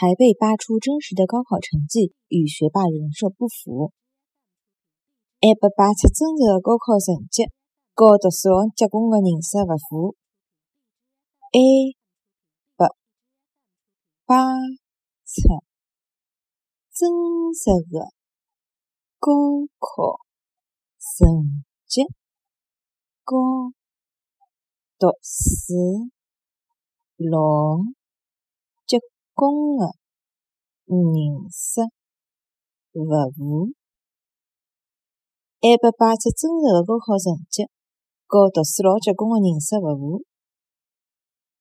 还被扒出真实的高考成绩与学霸人设不符，还被扒出真实的高考成绩和读书结棍的人设不符，还扒出真实的高考成绩和读书老结棍的人设勿符，还被扒出真实的高考成绩和读书老结棍的人设勿符。